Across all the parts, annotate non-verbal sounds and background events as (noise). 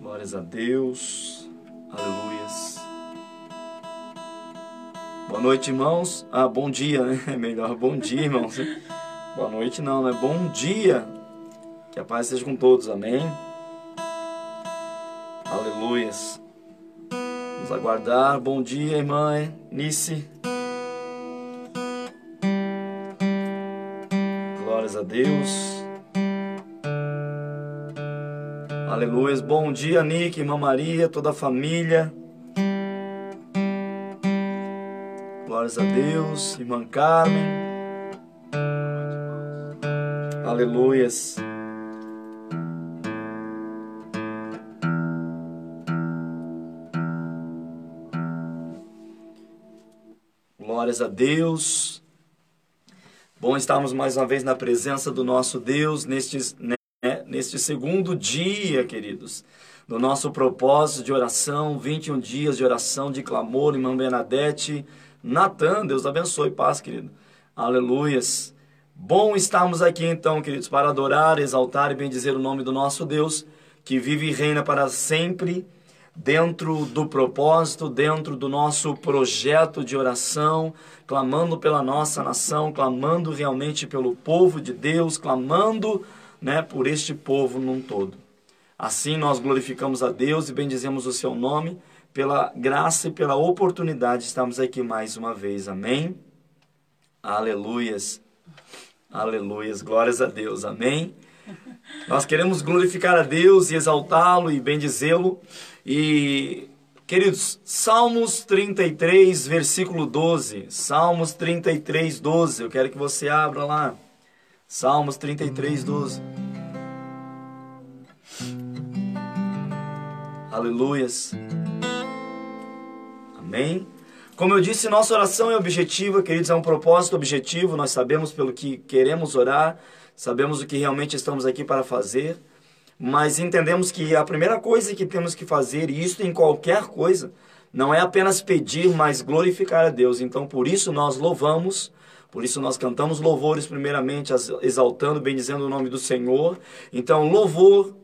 Glórias a Deus. Aleluias. Boa noite, irmãos. Ah, bom dia, né? (laughs) É melhor bom dia, irmãos. Boa noite não, né? Bom dia. Que a paz seja com todos. Amém. Aleluias. Vamos aguardar. Bom dia, irmã Nice. Glórias a Deus. Aleluia. Bom dia, Nick, irmã Maria, toda a família. Glórias a Deus, irmã Carmen. Aleluias. Glórias a Deus. Bom estarmos mais uma vez na presença do nosso Deus nestes, neste segundo dia, queridos, do nosso propósito de oração, 21 dias de oração, de clamor, irmã Bernadette, Natan, Deus abençoe, paz, querido. Aleluias. Bom estarmos aqui então, queridos, para adorar, exaltar e bendizer o nome do nosso Deus, que vive e reina para sempre, dentro do propósito, dentro do nosso projeto de oração, clamando pela nossa nação, clamando realmente pelo povo de Deus, clamando né, por este povo num todo. Assim nós glorificamos a Deus e bendizemos o seu nome pela graça e pela oportunidade de estarmos aqui mais uma vez. Amém? Aleluias. Aleluias. Glórias a Deus. Amém? Nós queremos glorificar a Deus e exaltá-lo e bendizê-lo. E, queridos, Salmos 33, versículo 12. Salmos 33, 12. Eu quero que você abra lá. Salmos 33, 12. Aleluias. Amém. Como eu disse, nossa oração é objetiva, queridos, é um propósito objetivo. Nós sabemos pelo que queremos orar, sabemos o que realmente estamos aqui para fazer, mas entendemos que a primeira coisa que temos que fazer, e isso em qualquer coisa, não é apenas pedir, mas glorificar a Deus. Então, por isso nós louvamos por isso nós cantamos louvores primeiramente, exaltando, bendizendo o nome do Senhor. Então, louvor,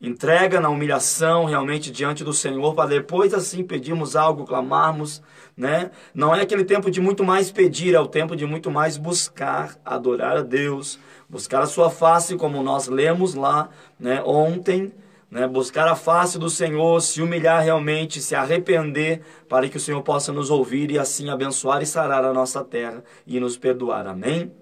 entrega na humilhação realmente diante do Senhor, para depois assim pedirmos algo, clamarmos, né? Não é aquele tempo de muito mais pedir, é o tempo de muito mais buscar, adorar a Deus, buscar a sua face, como nós lemos lá, né, ontem, né, buscar a face do Senhor, se humilhar realmente, se arrepender, para que o Senhor possa nos ouvir e assim abençoar e sarar a nossa terra e nos perdoar. Amém?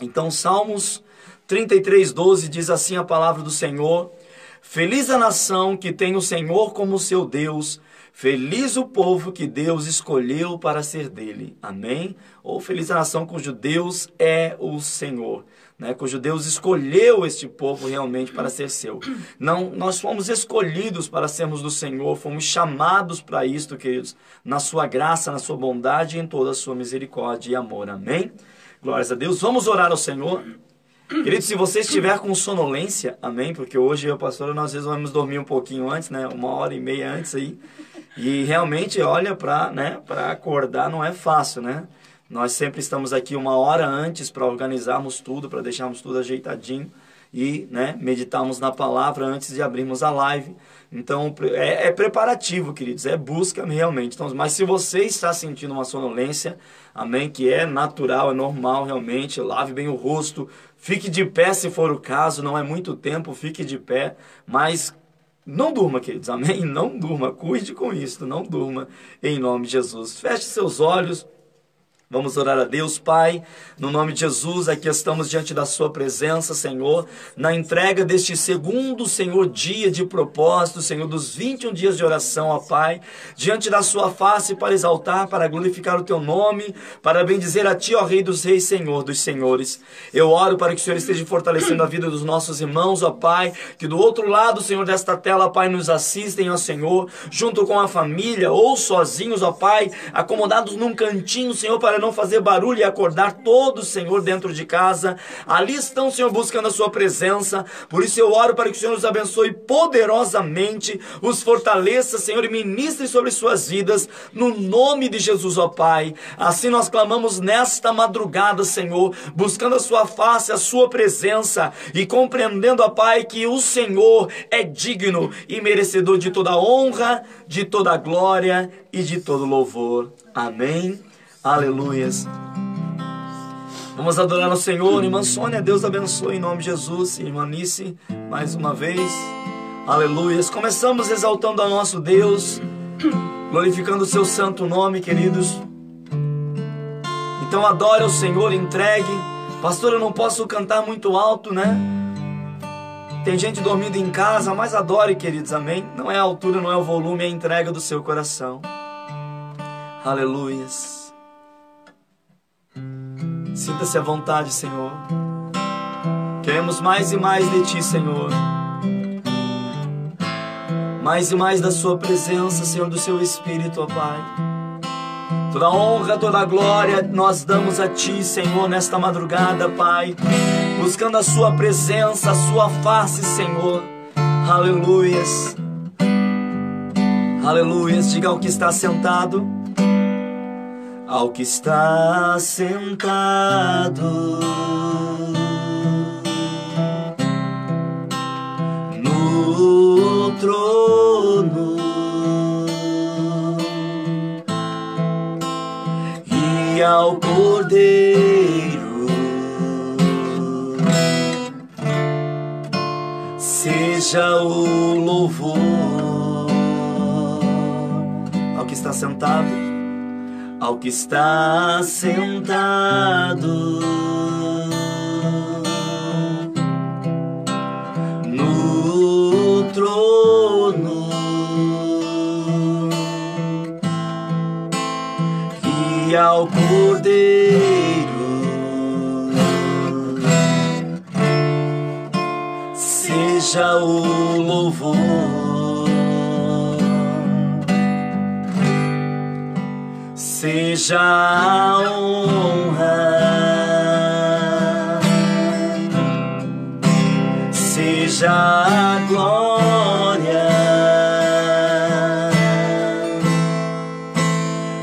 Então, Salmos 33, 12 diz assim a palavra do Senhor: Feliz a nação que tem o Senhor como seu Deus, feliz o povo que Deus escolheu para ser dele. Amém? Ou feliz a nação cujo Deus é o Senhor né, cujo Deus escolheu este povo realmente para ser seu. Não, nós fomos escolhidos para sermos do Senhor, fomos chamados para isto, queridos, na sua graça, na sua bondade e em toda a sua misericórdia e amor. Amém? Glórias a Deus. Vamos orar ao Senhor. Querido, se você estiver com sonolência, amém? Porque hoje eu, pastor, nós vamos dormir um pouquinho antes, né? Uma hora e meia antes aí. E realmente, olha, para né, acordar não é fácil, né? Nós sempre estamos aqui uma hora antes para organizarmos tudo, para deixarmos tudo ajeitadinho e né, meditarmos na palavra antes de abrirmos a live. Então é, é, preparativo, queridos, é busca realmente. Então, mas se você está sentindo uma sonolência, amém, que é natural, é normal realmente, lave bem o rosto, fique de pé se for o caso, não é muito tempo, fique de pé, mas não durma, queridos, (laughs) amém? Não durma, cuide com isso, não durma, em nome de Jesus. Feche seus olhos. Vamos orar a Deus, Pai, no nome de Jesus, aqui estamos diante da Sua presença, Senhor, na entrega deste segundo, Senhor, dia de propósito, Senhor, dos 21 dias de oração, ó Pai, diante da Sua face para exaltar, para glorificar o Teu nome, para bendizer a Ti, ó Rei dos Reis, Senhor dos Senhores. Eu oro para que o Senhor esteja fortalecendo a vida dos nossos irmãos, ó Pai, que do outro lado, Senhor, desta tela, Pai, nos assistem, ó Senhor, junto com a família ou sozinhos, ó Pai, acomodados num cantinho, Senhor, para não fazer barulho e acordar todos, Senhor, dentro de casa. Ali estão, Senhor, buscando a Sua presença. Por isso eu oro para que o Senhor os abençoe poderosamente, os fortaleça, Senhor, e ministre sobre suas vidas, no nome de Jesus, ó Pai. Assim nós clamamos nesta madrugada, Senhor, buscando a Sua face, a Sua presença e compreendendo, ó Pai, que o Senhor é digno e merecedor de toda honra, de toda glória e de todo louvor. Amém. Aleluias. Vamos adorar o Senhor. Irmã Sônia, Deus abençoe em nome de Jesus. Irmã Nice, mais uma vez. Aleluias. Começamos exaltando ao nosso Deus, glorificando o seu santo nome, queridos. Então adore o Senhor, entregue. Pastor, eu não posso cantar muito alto, né? Tem gente dormindo em casa, mas adore, queridos, amém? Não é a altura, não é o volume, é a entrega do seu coração. Aleluias. Sinta-se à vontade, Senhor. Queremos mais e mais de Ti, Senhor. Mais e mais da Sua presença, Senhor, do Seu Espírito, ó Pai. Toda honra, toda glória nós damos a Ti, Senhor, nesta madrugada, Pai. Buscando a Sua presença, a Sua face, Senhor. Aleluias. Aleluias. Diga ao que está sentado. Ao que está sentado. No trono. E ao Cordeiro. Seja o louvor ao que está sentado, ao que está sentado no trono e ao Cordeiro. Seja o louvor, seja a honra, seja a glória,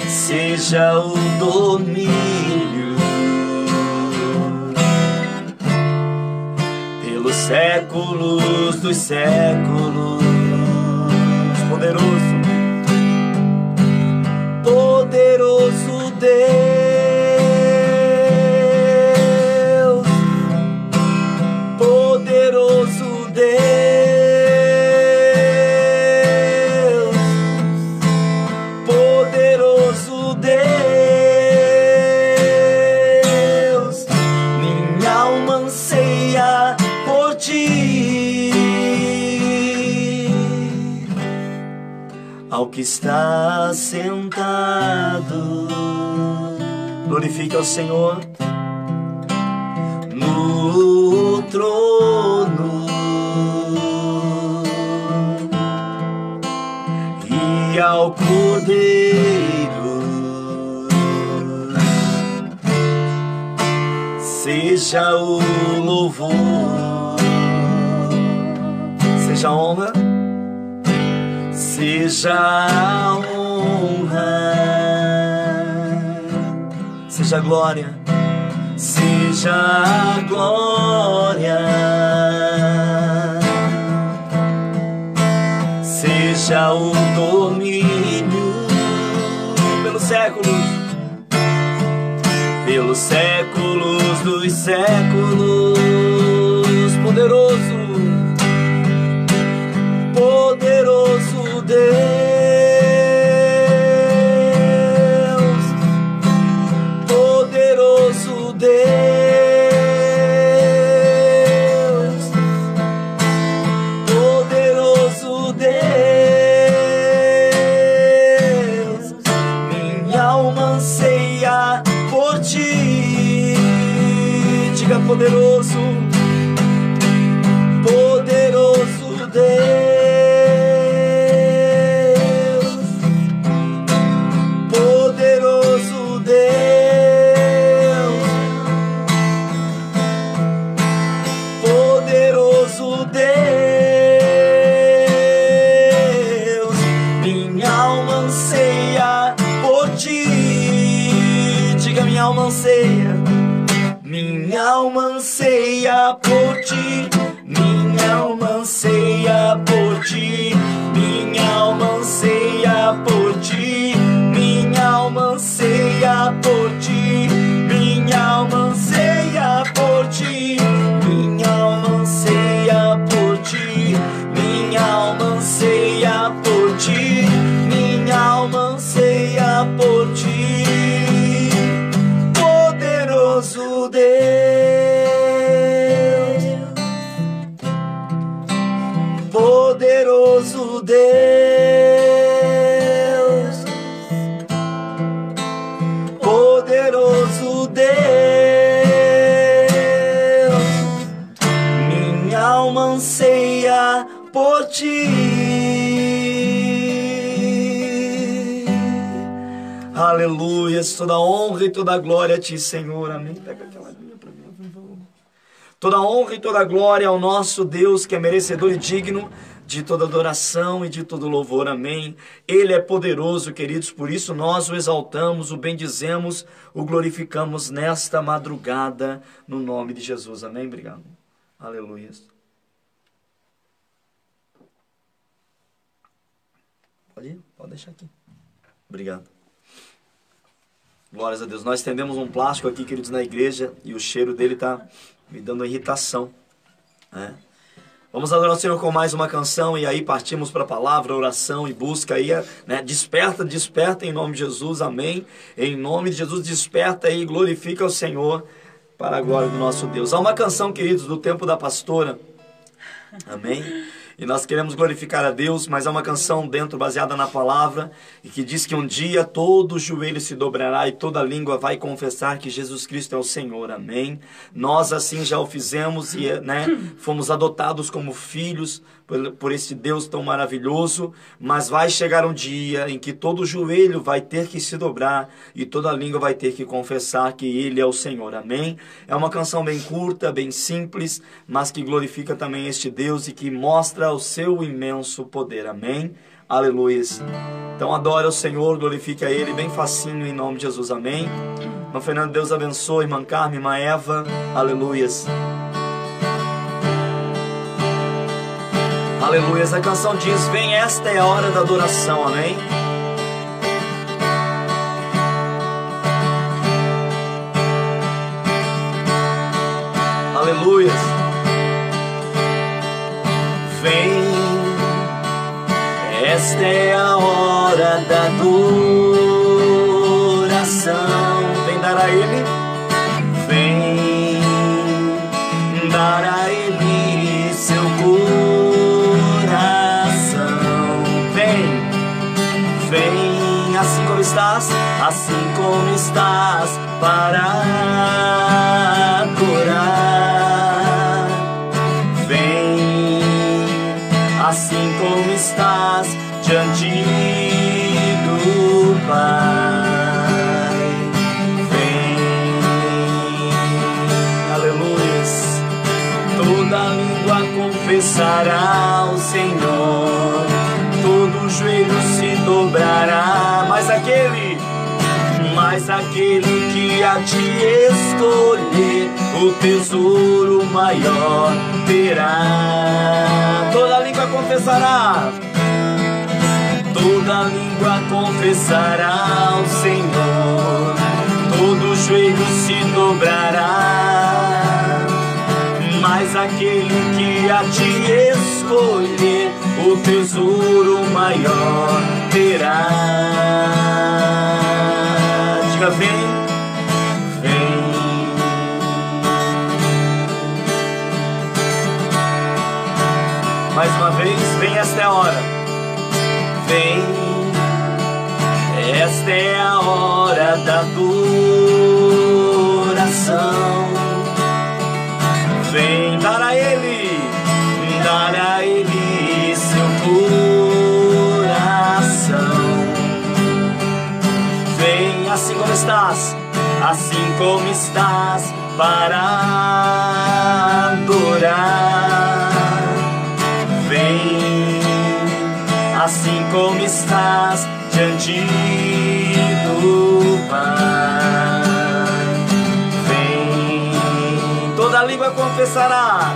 seja o domínio. Pelos séculos dos séculos. Que está sentado, glorifique ao Senhor no trono. E ao Cordeiro. Seja o louvor, seja a honra, seja a honra, seja a glória, seja a glória, seja o domínio pelos séculos pelos séculos dos séculos, Poderoso Deus. Minha alma anseia por ti. Aleluia, toda honra e toda glória a ti, Senhor. Amém. Pega aquela linha para mim. Toda honra e toda glória ao nosso Deus, que é merecedor e digno de toda adoração e de todo louvor. Amém. Ele é poderoso, queridos, por isso nós o exaltamos, o bendizemos, o glorificamos nesta madrugada, no nome de Jesus. Amém. Obrigado. Aleluia. Pode ir? Pode deixar aqui. Obrigado. Glórias a Deus. Nós tendemos um plástico aqui, queridos, na igreja e o cheiro dele está me dando irritação. né? Vamos adorar o Senhor com mais uma canção e aí partimos para a palavra, oração e busca aí, né? Desperta, desperta em nome de Jesus, amém. Em nome de Jesus, desperta e glorifica o Senhor para a glória do nosso Deus. Há uma canção, queridos, do tempo da pastora, amém. E nós queremos glorificar a Deus, mas é uma canção dentro baseada na palavra e que diz que um dia todo joelho se dobrará e toda língua vai confessar que Jesus Cristo é o Senhor. Amém. Nós assim já o fizemos e né, fomos adotados como filhos por, por esse Deus tão maravilhoso, mas vai chegar um dia em que todo joelho vai ter que se dobrar e toda língua vai ter que confessar que ele é o Senhor. Amém. É uma canção bem curta, bem simples, mas que glorifica também este Deus e que mostra o seu imenso poder. Amém? Aleluia. Então adora o Senhor, glorifica a Ele, bem facinho em nome de Jesus. Amém? Irmão Fernando, Deus abençoe. Irmã Carmen, irmã Eva. Aleluias. Aleluias. A canção diz: Vem, esta é a hora da adoração. Amém? Aleluias. Vem, esta é a hora da adoração. Vem dar a Ele, vem dar a Ele seu coração. Vem, vem assim como estás, assim como estás para te escolher, o tesouro maior terá. Toda língua confessará, toda língua confessará ao Senhor, todo joelho se dobrará. Mas aquele que a te escolher, o tesouro maior terá. Diga, vem, Mais uma vez, vem, esta é a hora. Vem, esta é a hora da adoração. Vem dar a Ele, dar a Ele seu coração. Vem assim como estás, assim como estás, para adorar. Assim como estás diante do Pai. Vem, toda língua confessará,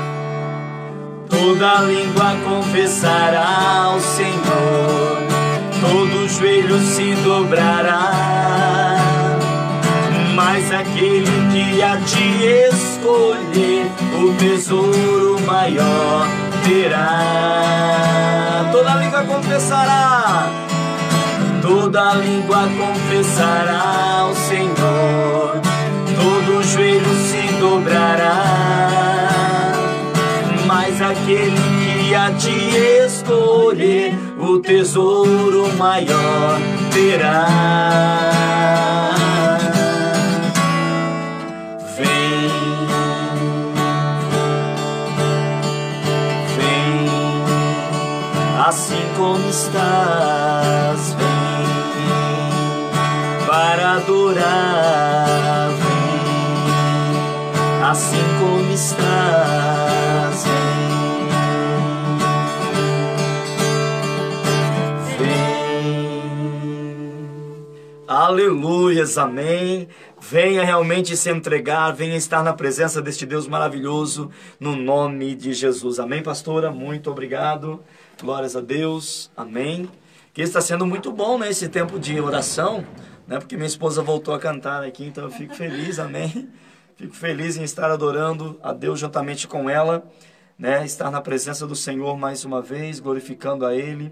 toda língua confessará ao Senhor, todo joelho se dobrará. Mas aquele que a te escolher, o tesouro maior terá. Toda língua confessará, toda língua confessará ao Senhor, todo joelho se dobrará. Mas aquele que a te escolher, o tesouro maior terá. Assim como estás, vem para adorar, vem assim como estás, vem. Vem. Aleluias, amém. Venha realmente se entregar, venha estar na presença deste Deus maravilhoso, no nome de Jesus. Amém, pastora? Muito obrigado. Glórias a Deus. Amém. Que está sendo muito bom, né, esse tempo de oração, né? Porque minha esposa voltou a cantar aqui, então eu fico feliz. Amém. Fico feliz em estar adorando a Deus juntamente com ela, né? Estar na presença do Senhor mais uma vez, glorificando a ele.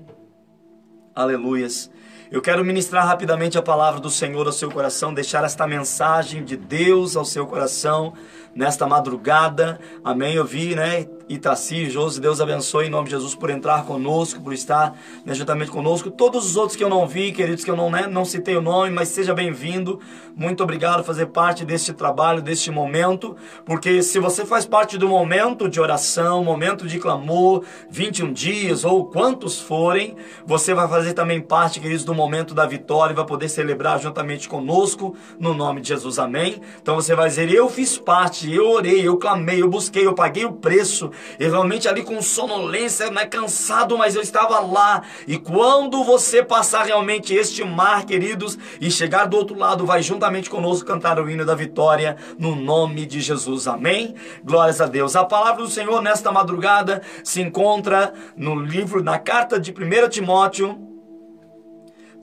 Aleluias. Eu quero ministrar rapidamente a palavra do Senhor ao seu coração, deixar esta mensagem de Deus ao seu coração nesta madrugada. Amém. Eu vi, né? Itaci, Josi, Deus abençoe em nome de Jesus por entrar conosco, por estar né, juntamente conosco. Todos os outros que eu não vi, queridos, que eu não, né, não citei o nome, mas seja bem-vindo. Muito obrigado por fazer parte deste trabalho, deste momento, porque se você faz parte do momento de oração, momento de clamor, 21 dias ou quantos forem, você vai fazer também parte, queridos, do momento da vitória e vai poder celebrar juntamente conosco, no nome de Jesus. Amém. Então você vai dizer: Eu fiz parte, eu orei, eu clamei, eu busquei, eu paguei o preço e realmente ali com sonolência, né, cansado, mas eu estava lá. E quando você passar realmente este mar, queridos, e chegar do outro lado, vai juntamente conosco cantar o hino da vitória no nome de Jesus. Amém? Glórias a Deus. A palavra do Senhor nesta madrugada se encontra no livro, na carta de 1 Timóteo.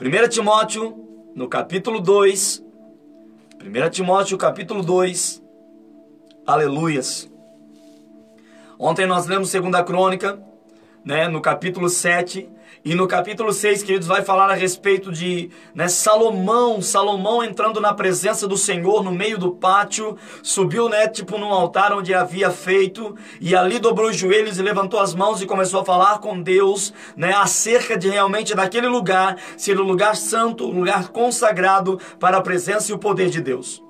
1 Timóteo, no capítulo 2. 1 Timóteo, capítulo 2. Aleluias. Ontem nós lemos Segunda Crônica, né, no capítulo 7, e no capítulo 6, queridos, vai falar a respeito de né, Salomão, Salomão entrando na presença do Senhor no meio do pátio, subiu, né, tipo num altar onde havia feito, e ali dobrou os joelhos e levantou as mãos e começou a falar com Deus, né, acerca de realmente daquele lugar, ser o um lugar santo, um lugar consagrado para a presença e o poder de Deus.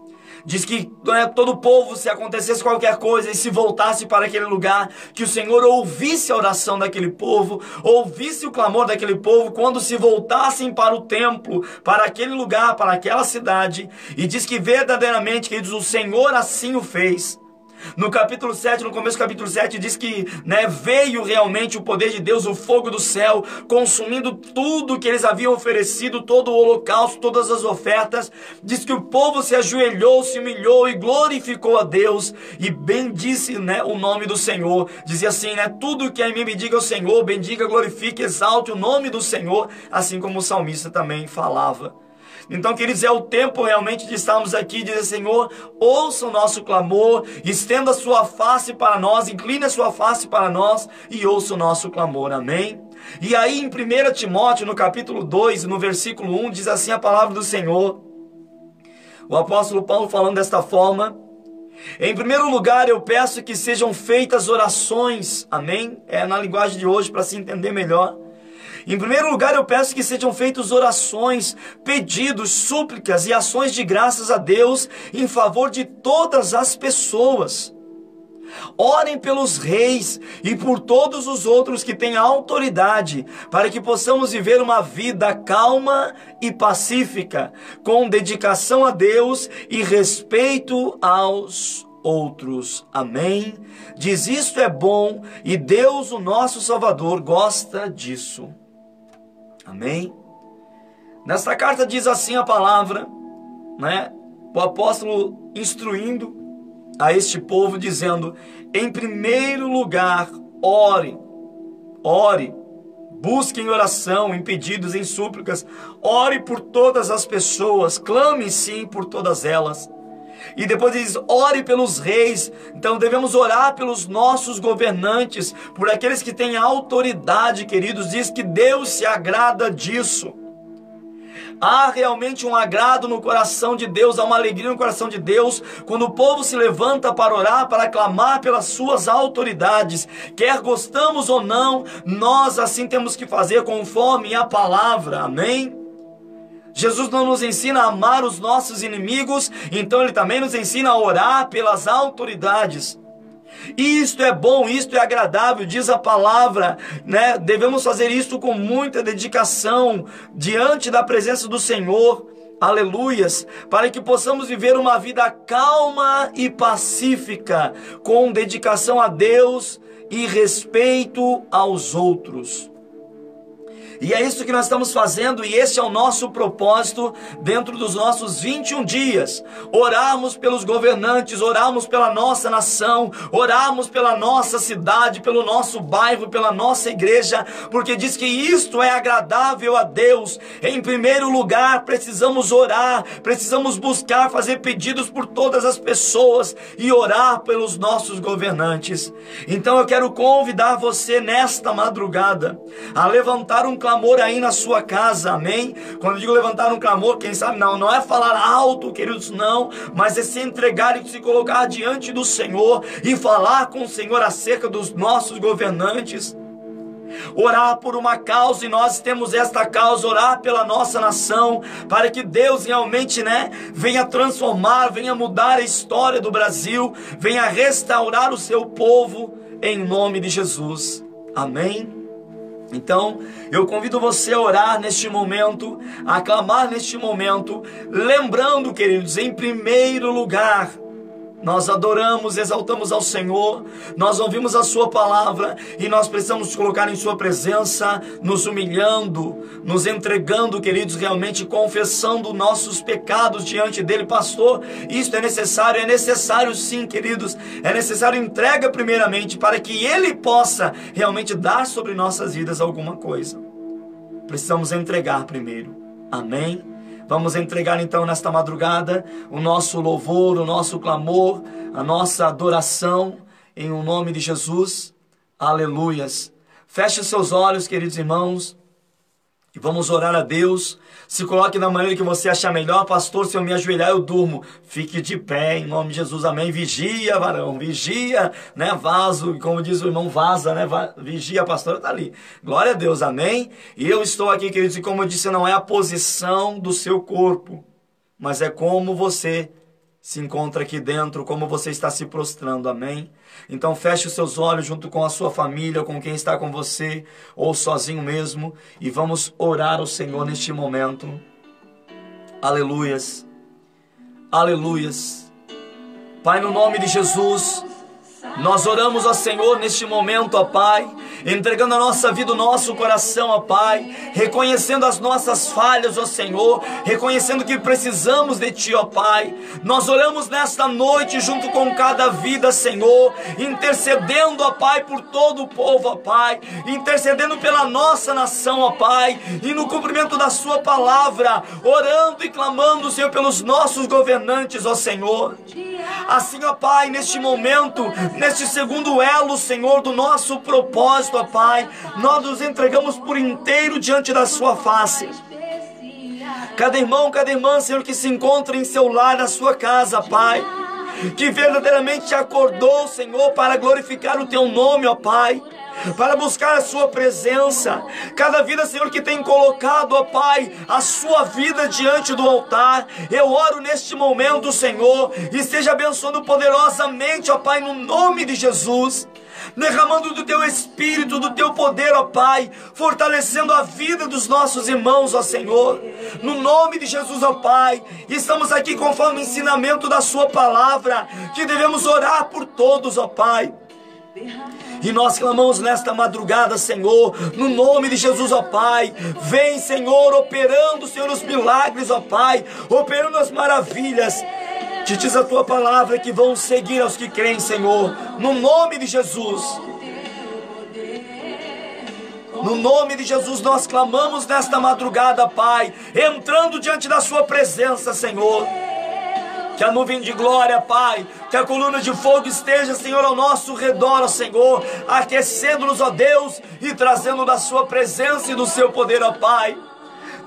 Diz que né, todo o povo, se acontecesse qualquer coisa e se voltasse para aquele lugar, que o Senhor ouvisse a oração daquele povo, ouvisse o clamor daquele povo, quando se voltassem para o templo, para aquele lugar, para aquela cidade. E diz que verdadeiramente, queridos, o Senhor assim o fez. No capítulo 7, no começo do capítulo 7, diz que né, veio realmente o poder de Deus, o fogo do céu, consumindo tudo que eles haviam oferecido, todo o holocausto, todas as ofertas. Diz que o povo se ajoelhou, se humilhou e glorificou a Deus e bendisse né, o nome do Senhor. Dizia assim, né? Tudo que em mim me diga o Senhor, bendiga, glorifique, exalte o nome do Senhor, assim como o salmista também falava. Então, queridos, é o tempo realmente de estarmos aqui e dizer, Senhor, ouça o nosso clamor, estenda a sua face para nós, incline a sua face para nós e ouça o nosso clamor. Amém? E aí, em 1 Timóteo, no capítulo 2, no versículo 1, diz assim a palavra do Senhor. O apóstolo Paulo falando desta forma. Em primeiro lugar, eu peço que sejam feitas orações, amém? É na linguagem de hoje para se entender melhor em primeiro lugar, eu peço que sejam feitas orações, pedidos, súplicas e ações de graças a Deus em favor de todas as pessoas. Orem pelos reis e por todos os outros que têm autoridade, para que possamos viver uma vida calma e pacífica, com dedicação a Deus e respeito aos outros. Amém? Diz isto é bom e Deus, o nosso Salvador, gosta disso. Amém? Nesta carta diz assim a palavra, né? O apóstolo instruindo a este povo, dizendo: em primeiro lugar, ore, ore, busque em oração, em pedidos, em súplicas, ore por todas as pessoas, clame sim por todas elas. E depois diz: ore pelos reis. Então devemos orar pelos nossos governantes, por aqueles que têm autoridade, queridos. Diz que Deus se agrada disso. Há realmente um agrado no coração de Deus, há uma alegria no coração de Deus quando o povo se levanta para orar, para clamar pelas suas autoridades. Quer gostamos ou não, nós assim temos que fazer conforme a palavra. Amém? Jesus não nos ensina a amar os nossos inimigos, então ele também nos ensina a orar pelas autoridades. Isto é bom, isto é agradável, diz a palavra, né? Devemos fazer isto com muita dedicação diante da presença do Senhor. Aleluias, para que possamos viver uma vida calma e pacífica, com dedicação a Deus e respeito aos outros. E é isso que nós estamos fazendo, e esse é o nosso propósito dentro dos nossos 21 dias. Orarmos pelos governantes, orarmos pela nossa nação, orarmos pela nossa cidade, pelo nosso bairro, pela nossa igreja, porque diz que isto é agradável a Deus. Em primeiro lugar, precisamos orar, precisamos buscar fazer pedidos por todas as pessoas e orar pelos nossos governantes. Então eu quero convidar você nesta madrugada a levantar um clamor aí na sua casa, amém? Quando eu digo levantar um clamor, quem sabe não, não é falar alto, queridos, não, mas é se entregar e se colocar diante do Senhor e falar com o Senhor acerca dos nossos governantes orar por uma causa e nós temos esta causa, orar pela nossa nação, para que Deus realmente, né, venha transformar, venha mudar a história do Brasil, venha restaurar o seu povo em nome de Jesus. Amém. Então, eu convido você a orar neste momento, a clamar neste momento, lembrando, queridos, em primeiro lugar, nós adoramos, exaltamos ao Senhor, nós ouvimos a Sua palavra e nós precisamos colocar em Sua presença, nos humilhando, nos entregando, queridos, realmente confessando nossos pecados diante dEle, pastor. Isto é necessário, é necessário sim, queridos, é necessário entrega primeiramente para que Ele possa realmente dar sobre nossas vidas alguma coisa. Precisamos entregar primeiro, amém? Vamos entregar então nesta madrugada o nosso louvor, o nosso clamor, a nossa adoração em o nome de Jesus. Aleluias. Feche seus olhos, queridos irmãos, e vamos orar a Deus se coloque da maneira que você achar melhor, pastor. Se eu me ajoelhar, eu durmo. Fique de pé, em nome de Jesus, amém. Vigia, varão, vigia, né? Vaso, como diz o irmão, vaza, né? Vigia, pastor, tá ali. Glória a Deus, amém. E eu estou aqui, queridos, e como eu disse, não é a posição do seu corpo, mas é como você se encontra aqui dentro, como você está se prostrando, amém? Então feche os seus olhos junto com a sua família, com quem está com você, ou sozinho mesmo, e vamos orar ao Senhor neste momento. Aleluias, aleluias. Pai, no nome de Jesus, nós oramos ao Senhor neste momento, ó Pai, entregando a nossa vida, o nosso coração, ó Pai, reconhecendo as nossas falhas, ó Senhor, reconhecendo que precisamos de Ti, ó Pai. Nós oramos nesta noite junto com cada vida, Senhor, intercedendo, ó Pai, por todo o povo, ó Pai, intercedendo pela nossa nação, ó Pai, e no cumprimento da Sua palavra, orando e clamando, Senhor, pelos nossos governantes, ó Senhor. Assim, ó Pai, neste momento, neste segundo elo, Senhor, do nosso propósito, ó Pai, nós nos entregamos por inteiro diante da Sua face. Cada irmão, cada irmã, Senhor, que se encontra em seu lar, na sua casa, Pai, que verdadeiramente te acordou, Senhor, para glorificar o Teu nome, ó Pai para buscar a Sua presença. Cada vida, Senhor, que tem colocado, ó Pai, a sua vida diante do altar, eu oro neste momento, Senhor, e esteja abençoando poderosamente, ó Pai, no nome de Jesus derramando do teu espírito, do teu poder, ó Pai, fortalecendo a vida dos nossos irmãos, ó Senhor. No nome de Jesus, ó Pai, estamos aqui conforme o ensinamento da Sua palavra, que devemos orar por todos, ó Pai. E nós clamamos nesta madrugada, Senhor, no nome de Jesus, ó Pai. Vem, Senhor, operando, Senhor, os milagres, ó Pai, operando as maravilhas. Te diz a tua palavra que vão seguir aos que creem, Senhor, no nome de Jesus. No nome de Jesus nós clamamos nesta madrugada, Pai, entrando diante da Sua presença, Senhor. Que a nuvem de glória, Pai, que a coluna de fogo esteja, Senhor, ao nosso redor, ó Senhor, aquecendo-nos, ó Deus, e trazendo da Sua presença e do Seu poder, ó Pai.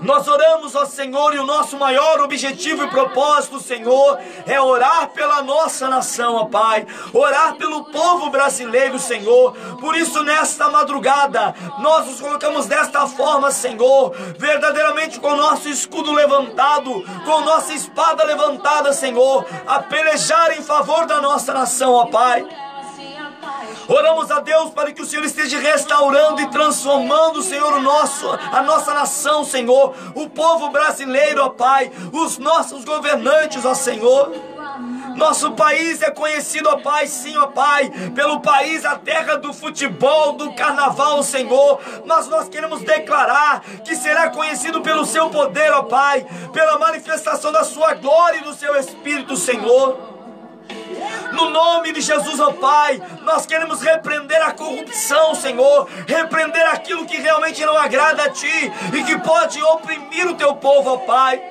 Nós oramos ao Senhor e o nosso maior objetivo e propósito, Senhor, é orar pela nossa nação, ó Pai, orar pelo povo brasileiro, Senhor. Por isso, nesta madrugada, nós nos colocamos desta forma, Senhor, verdadeiramente com o nosso escudo levantado, com nossa espada levantada, Senhor, a pelejar em favor da nossa nação, ó Pai. Oramos a Deus para que o Senhor esteja restaurando e transformando, Senhor, o nosso, a nossa nação, Senhor, o povo brasileiro, ó Pai, os nossos governantes, ó Senhor. Nosso país é conhecido, ó Pai, sim, ó Pai, pelo país, a terra do futebol, do carnaval, Senhor. Mas nós queremos declarar que será conhecido pelo seu poder, ó Pai, pela manifestação da sua glória e do seu Espírito, Senhor. No nome de Jesus, ó Pai, nós queremos repreender a corrupção, Senhor, repreender aquilo que realmente não agrada a Ti e que pode oprimir o Teu povo, ó Pai.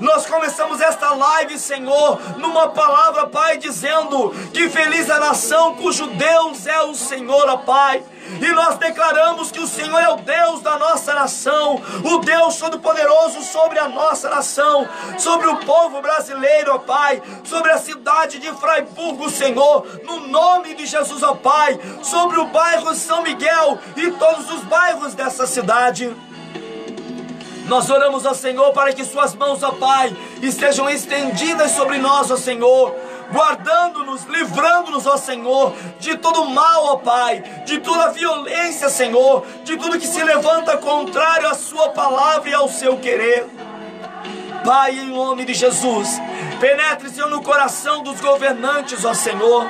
Nós começamos esta live, Senhor, numa palavra, Pai, dizendo que feliz a nação cujo Deus é o Senhor, ó Pai. E nós declaramos que o Senhor é o Deus da nossa nação, o Deus Todo-Poderoso sobre a nossa nação, sobre o povo brasileiro, ó Pai, sobre a cidade de Fraiburgo, Senhor, no nome de Jesus, ó Pai, sobre o bairro São Miguel e todos os bairros dessa cidade. Nós oramos ao Senhor para que Suas mãos, ó Pai, estejam estendidas sobre nós, ó Senhor, guardando-nos, livrando-nos, ó Senhor, de todo mal, ó Pai, de toda violência, Senhor, de tudo que se levanta contrário à Sua palavra e ao seu querer. Pai, em nome de Jesus, penetre, Senhor, no coração dos governantes, ó Senhor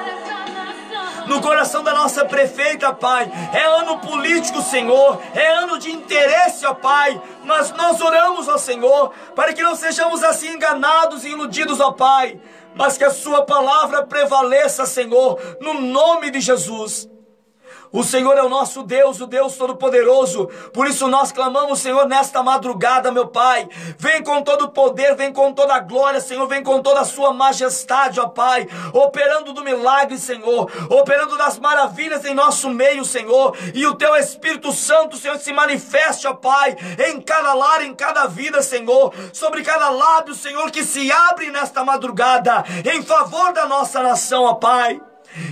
no coração da nossa prefeita, Pai. É ano político, Senhor. É ano de interesse, ó Pai. Mas nós oramos, ó Senhor, para que não sejamos assim enganados e iludidos, ó Pai. Mas que a Sua palavra prevaleça, Senhor, no nome de Jesus. O Senhor é o nosso Deus, o Deus Todo-Poderoso. Por isso nós clamamos, Senhor, nesta madrugada, meu Pai. Vem com todo o poder, vem com toda a glória, Senhor. Vem com toda a Sua majestade, ó Pai. Operando do milagre, Senhor. Operando das maravilhas em nosso meio, Senhor. E o Teu Espírito Santo, Senhor, se manifeste, ó Pai, em cada lar, em cada vida, Senhor. Sobre cada lábio, Senhor, que se abre nesta madrugada. Em favor da nossa nação, ó Pai.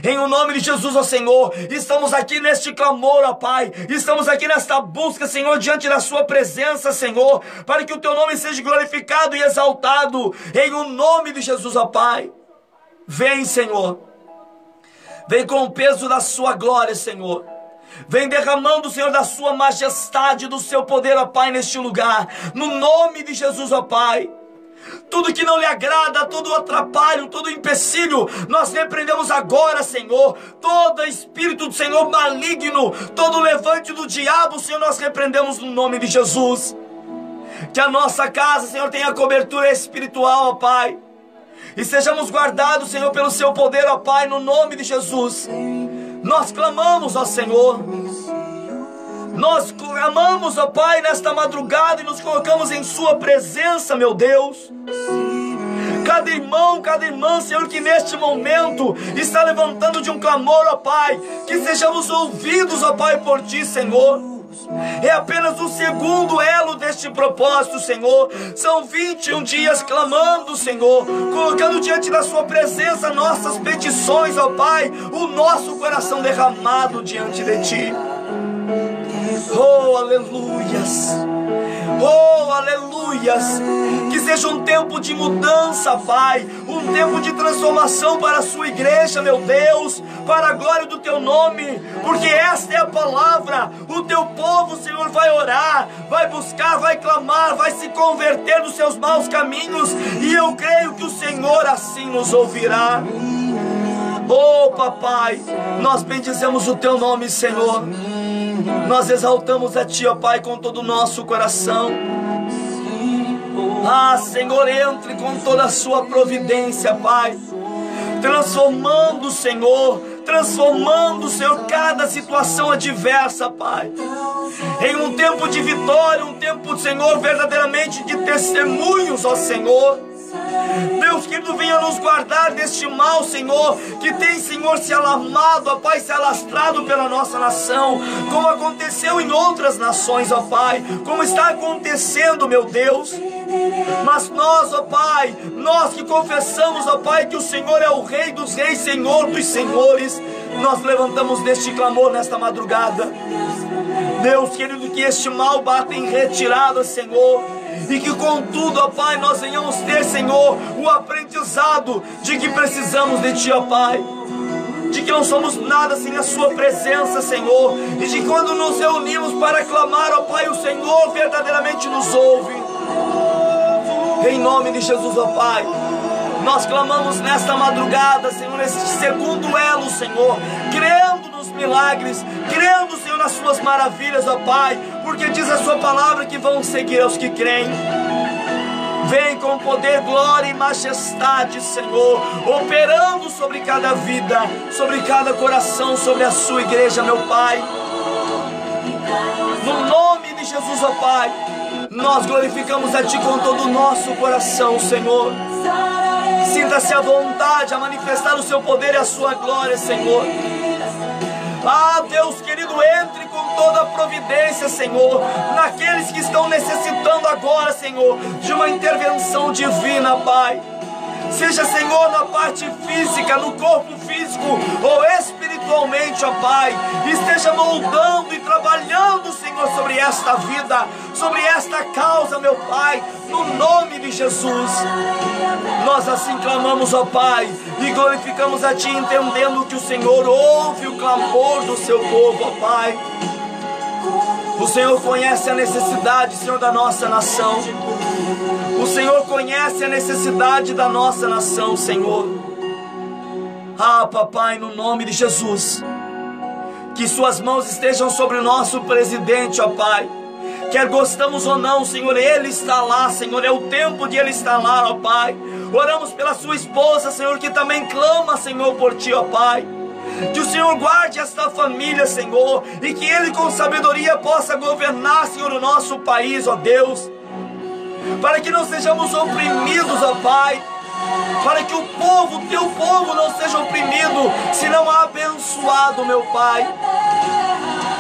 Em o nome de Jesus, ó Senhor, estamos aqui neste clamor, ó Pai. Estamos aqui nesta busca, Senhor, diante da Sua presença, Senhor, para que o Teu nome seja glorificado e exaltado. Em o nome de Jesus, ó Pai. Vem, Senhor. Vem com o peso da Sua glória, Senhor. Vem derramando, Senhor, da Sua majestade, do Seu poder, ó Pai, neste lugar. No nome de Jesus, ó Pai tudo que não lhe agrada, todo atrapalho, todo empecilho, nós repreendemos agora, Senhor. Todo espírito do Senhor maligno, todo levante do diabo, Senhor, nós repreendemos no nome de Jesus. Que a nossa casa, Senhor, tenha cobertura espiritual, ó Pai. E sejamos guardados, Senhor, pelo seu poder, ó Pai, no nome de Jesus. Nós clamamos, ó Senhor. Nós clamamos, ó Pai, nesta madrugada e nos colocamos em Sua presença, meu Deus. Cada irmão, cada irmã, Senhor, que neste momento está levantando de um clamor, ó Pai, que sejamos ouvidos, ó Pai, por Ti, Senhor. É apenas o segundo elo deste propósito, Senhor. São 21 dias clamando, Senhor, colocando diante da Sua presença nossas petições, ó Pai, o nosso coração derramado diante de Ti. Oh, aleluias. Oh, aleluias. Que seja um tempo de mudança, Pai. Um tempo de transformação para a sua igreja, meu Deus. Para a glória do teu nome. Porque esta é a palavra. O teu povo, Senhor, vai orar, vai buscar, vai clamar, vai se converter dos seus maus caminhos. E eu creio que o Senhor assim nos ouvirá. Oh, papai, nós bendizemos o teu nome, Senhor. Nós exaltamos a ti, ó Pai, com todo o nosso coração. Ah, Senhor, entre com toda a sua providência, Pai. Transformando, Senhor, transformando, Senhor, cada situação adversa, Pai. Em um tempo de vitória, um tempo, Senhor, verdadeiramente de testemunhos, ó Senhor. Deus querido, venha nos guardar deste mal, Senhor, que tem, Senhor, se alarmado, ó Pai, se alastrado pela nossa nação, como aconteceu em outras nações, ó Pai, como está acontecendo, meu Deus. Mas nós, ó Pai, nós que confessamos, ó Pai, que o Senhor é o Rei dos Reis, Senhor dos Senhores, nós levantamos neste clamor nesta madrugada. Deus querido, que este mal bata em retirada, Senhor. E que contudo, ó Pai, nós venhamos ter, Senhor, o aprendizado de que precisamos de Ti, ó Pai. De que não somos nada sem a Sua presença, Senhor. E de quando nos reunimos para clamar, ó Pai, o Senhor verdadeiramente nos ouve. Em nome de Jesus, ó Pai. Nós clamamos nesta madrugada, Senhor, este segundo elo, Senhor, crendo milagres, crendo, Senhor, nas suas maravilhas, ó Pai, porque diz a sua palavra que vão seguir aos que creem. Vem com poder, glória e majestade, Senhor, operando sobre cada vida, sobre cada coração, sobre a sua igreja, meu Pai. No nome de Jesus, ó Pai, nós glorificamos a Ti com todo o nosso coração, Senhor. Sinta-se à vontade a manifestar o seu poder e a sua glória, Senhor. Ah, Deus querido, entre com toda a providência, Senhor, naqueles que estão necessitando agora, Senhor, de uma intervenção divina, Pai. Seja, Senhor, na parte física, no corpo físico ou espiritualmente, ó Pai. Esteja moldando e trabalhando, Senhor, sobre esta vida, sobre esta causa, meu Pai, no nome de Jesus. Nós assim clamamos, ó Pai, e glorificamos a Ti, entendendo que o Senhor ouve o clamor do seu povo, ó Pai. O Senhor conhece a necessidade, Senhor, da nossa nação. O Senhor conhece a necessidade da nossa nação, Senhor. Ah, papai, no nome de Jesus. Que suas mãos estejam sobre o nosso presidente, ó Pai. Quer gostamos ou não, Senhor, ele está lá, Senhor, é o tempo de ele estar lá, ó Pai. Oramos pela sua esposa, Senhor, que também clama, Senhor, por ti, ó Pai. Que o Senhor guarde esta família, Senhor, e que Ele com sabedoria possa governar, Senhor, o nosso país, ó Deus. Para que não sejamos oprimidos, ó Pai. Para que o povo, teu povo, não seja oprimido, senão abençoado, meu Pai.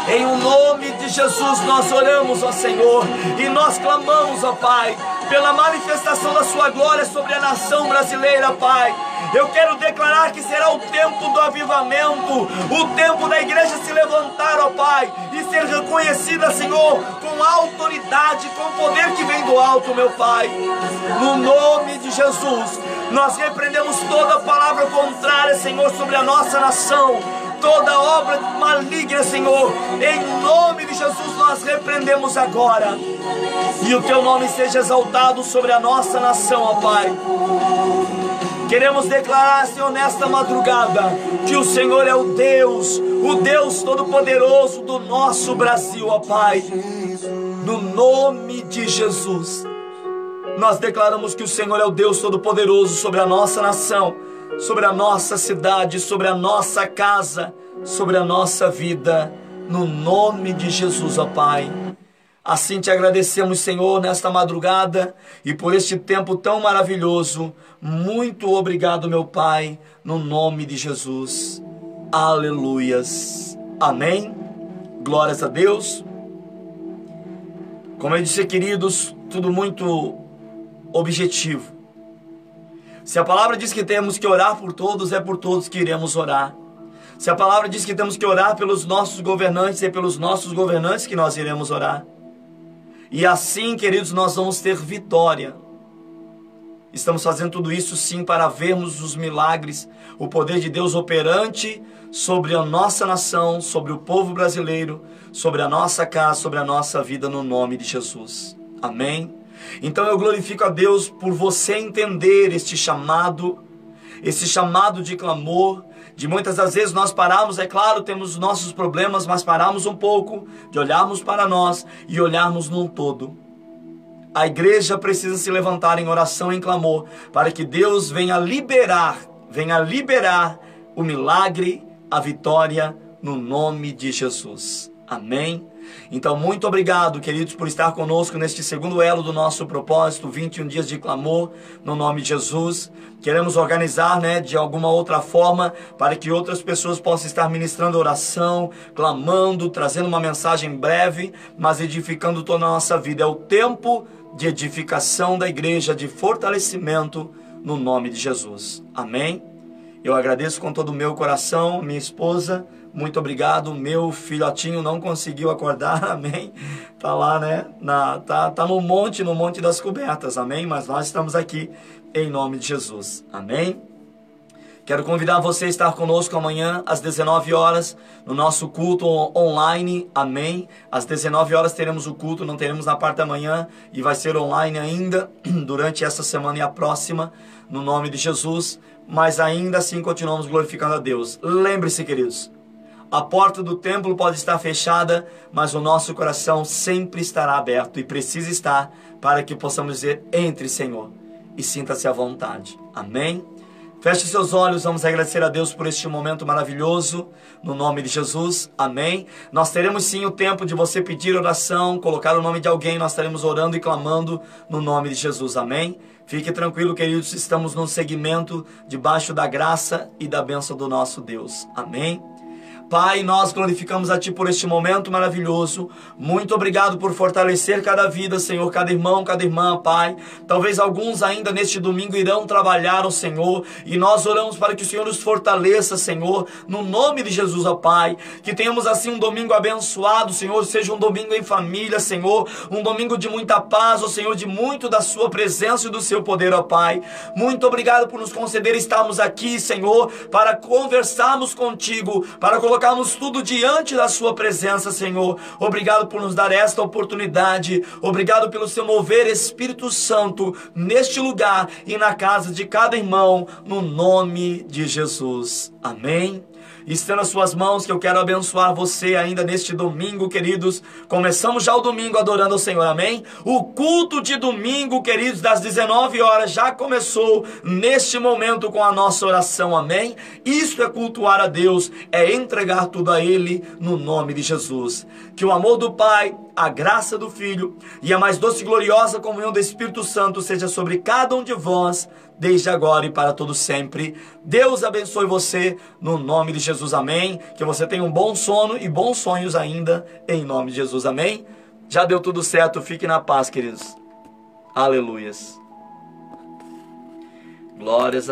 Em o nome de Jesus nós oramos, ó Senhor, e nós clamamos, ó Pai, pela manifestação da Sua glória sobre a nação brasileira, Pai. Eu quero declarar que será o tempo do avivamento, o tempo da igreja se levantar, ó Pai, e ser reconhecida, Senhor, com autoridade, com poder que vem do alto, meu Pai. No nome de Jesus, nós repreendemos toda palavra contrária, Senhor, sobre a nossa nação toda obra maligna, Senhor. Em nome de Jesus nós repreendemos agora. E o teu nome seja exaltado sobre a nossa nação, ó Pai. Queremos declarar, Senhor, nesta madrugada, que o Senhor é o Deus, o Deus Todo-Poderoso do nosso Brasil, ó Pai. No nome de Jesus, nós declaramos que o Senhor é o Deus Todo-Poderoso sobre a nossa nação sobre a nossa cidade, sobre a nossa casa, sobre a nossa vida, no nome de Jesus, ó Pai. Assim te agradecemos, Senhor, nesta madrugada e por este tempo tão maravilhoso. Muito obrigado, meu Pai, no nome de Jesus. Aleluias. Amém. Glórias a Deus. Como eu disse, queridos, tudo muito objetivo. Se a palavra diz que temos que orar por todos, é por todos que iremos orar. Se a palavra diz que temos que orar pelos nossos governantes, é pelos nossos governantes que nós iremos orar. E assim, queridos, nós vamos ter vitória. Estamos fazendo tudo isso sim para vermos os milagres, o poder de Deus operante sobre a nossa nação, sobre o povo brasileiro, sobre a nossa casa, sobre a nossa vida, no nome de Jesus. Amém. Então eu glorifico a Deus por você entender este chamado, esse chamado de clamor, De muitas das vezes nós paramos, é claro, temos nossos problemas, mas paramos um pouco de olharmos para nós e olharmos num todo. A igreja precisa se levantar em oração e em clamor para que Deus venha liberar, venha liberar o milagre, a vitória no nome de Jesus. Amém. Então, muito obrigado, queridos, por estar conosco neste segundo elo do nosso propósito, 21 dias de clamor, no nome de Jesus. Queremos organizar, né, de alguma outra forma, para que outras pessoas possam estar ministrando oração, clamando, trazendo uma mensagem breve, mas edificando toda a nossa vida. É o tempo de edificação da igreja, de fortalecimento, no nome de Jesus. Amém. Eu agradeço com todo o meu coração, minha esposa, muito obrigado. Meu filhotinho não conseguiu acordar, (laughs) amém. Tá lá, né? Na, tá, tá no monte, no monte das cobertas, amém. Mas nós estamos aqui em nome de Jesus, amém. Quero convidar você a estar conosco amanhã às 19 horas no nosso culto online. Amém. Às 19 horas teremos o culto, não teremos na parte da manhã e vai ser online ainda (clears throat) durante essa semana e a próxima, no nome de Jesus. Mas ainda assim continuamos glorificando a Deus. Lembre-se, queridos, a porta do templo pode estar fechada, mas o nosso coração sempre estará aberto e precisa estar para que possamos dizer: entre, Senhor, e sinta-se à vontade. Amém? Feche seus olhos, vamos agradecer a Deus por este momento maravilhoso, no nome de Jesus, amém. Nós teremos sim o tempo de você pedir oração, colocar o nome de alguém, nós estaremos orando e clamando no nome de Jesus, amém. Fique tranquilo, queridos, estamos num segmento debaixo da graça e da bênção do nosso Deus, amém. Pai, nós glorificamos a Ti por este momento maravilhoso. Muito obrigado por fortalecer cada vida, Senhor, cada irmão, cada irmã, Pai. Talvez alguns ainda neste domingo irão trabalhar o Senhor e nós oramos para que o Senhor nos fortaleça, Senhor, no nome de Jesus, ó Pai. Que tenhamos assim um domingo abençoado, Senhor, seja um domingo em família, Senhor, um domingo de muita paz, ó Senhor, de muito da Sua presença e do Seu poder, ó Pai. Muito obrigado por nos conceder estarmos aqui, Senhor, para conversarmos contigo, para colocar colocarmos tudo diante da Sua presença, Senhor. Obrigado por nos dar esta oportunidade. Obrigado pelo seu mover, Espírito Santo, neste lugar e na casa de cada irmão, no nome de Jesus. Amém. Estenda as suas mãos que eu quero abençoar você ainda neste domingo, queridos. Começamos já o domingo adorando ao Senhor, amém? O culto de domingo, queridos, das 19 horas já começou neste momento com a nossa oração, amém? Isso é cultuar a Deus, é entregar tudo a Ele no nome de Jesus. Que o amor do Pai, a graça do Filho e a mais doce e gloriosa comunhão do Espírito Santo seja sobre cada um de vós desde agora e para todo sempre. Deus abençoe você no nome de Jesus. Amém. Que você tenha um bom sono e bons sonhos ainda em nome de Jesus. Amém. Já deu tudo certo. Fique na paz, queridos. Aleluias. Glórias a